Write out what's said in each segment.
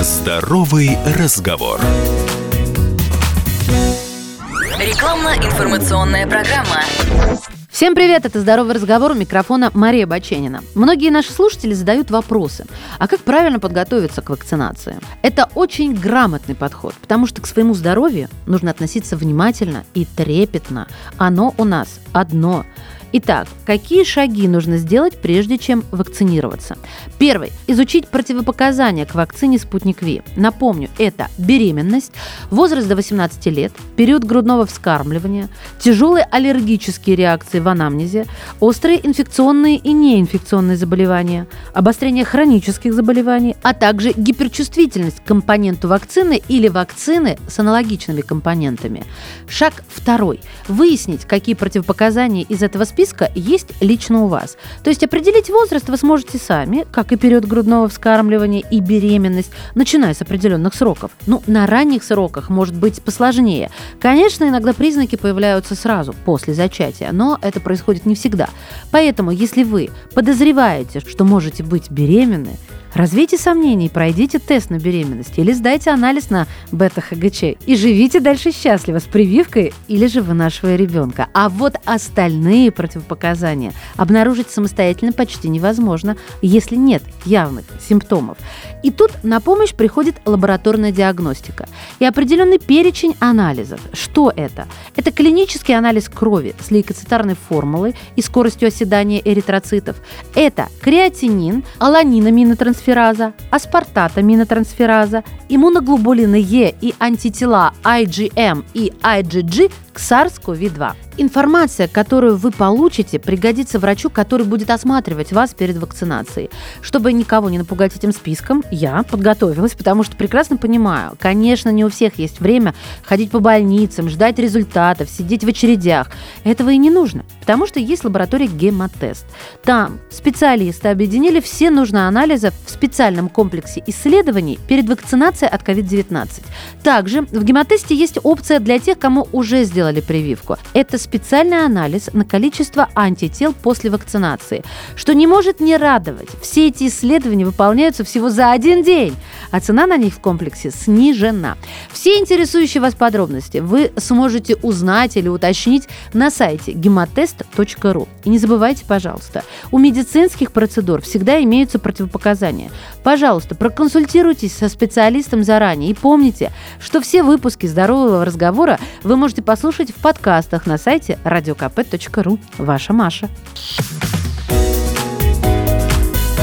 Здоровый разговор. Рекламно-информационная программа. Всем привет, это «Здоровый разговор» у микрофона Мария Баченина. Многие наши слушатели задают вопросы, а как правильно подготовиться к вакцинации? Это очень грамотный подход, потому что к своему здоровью нужно относиться внимательно и трепетно. Оно у нас одно – Итак, какие шаги нужно сделать, прежде чем вакцинироваться? Первый. Изучить противопоказания к вакцине «Спутник Ви». Напомню, это беременность, возраст до 18 лет, период грудного вскармливания, тяжелые аллергические реакции в анамнезе, острые инфекционные и неинфекционные заболевания, обострение хронических заболеваний, а также гиперчувствительность к компоненту вакцины или вакцины с аналогичными компонентами. Шаг второй. Выяснить, какие противопоказания из этого списка списка есть лично у вас. То есть определить возраст вы сможете сами, как и период грудного вскармливания и беременность, начиная с определенных сроков. Ну, на ранних сроках может быть посложнее. Конечно, иногда признаки появляются сразу, после зачатия, но это происходит не всегда. Поэтому, если вы подозреваете, что можете быть беременны, Развейте сомнения пройдите тест на беременность или сдайте анализ на бета-ХГЧ и живите дальше счастливо с прививкой или же вынашивая ребенка. А вот остальные противопоказания обнаружить самостоятельно почти невозможно, если нет явных симптомов. И тут на помощь приходит лабораторная диагностика и определенный перечень анализов. Что это? Это клинический анализ крови с лейкоцитарной формулой и скоростью оседания эритроцитов. Это креатинин, аланинаминотрансфераза, аспартатаминотрансфераза, иммуноглобулины Е и антитела IgM и IgG к SARS-CoV-2. Информация, которую вы получите, пригодится врачу, который будет осматривать вас перед вакцинацией. Чтобы никого не напугать этим списком, я подготовилась, потому что прекрасно понимаю, конечно, не у всех есть время ходить по больницам, ждать результатов, сидеть в очередях. Этого и не нужно, потому что есть лаборатория гемотест. Там специалисты объединили все нужные анализы в специальном комплексе исследований перед вакцинацией от COVID-19. Также в гемотесте есть опция для тех, кому уже сделали прививку. Это специальный анализ на количество антител после вакцинации, что не может не радовать. Все эти исследования выполняются всего за один день, а цена на них в комплексе снижена. Все интересующие вас подробности вы сможете узнать или уточнить на сайте gematest.ru. И не забывайте, пожалуйста, у медицинских процедур всегда имеются противопоказания. Пожалуйста, проконсультируйтесь со специалистом заранее и помните, что все выпуски здорового разговора вы можете послушать в подкастах на сайте radiokp.ru. Ваша Маша.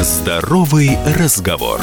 Здоровый разговор.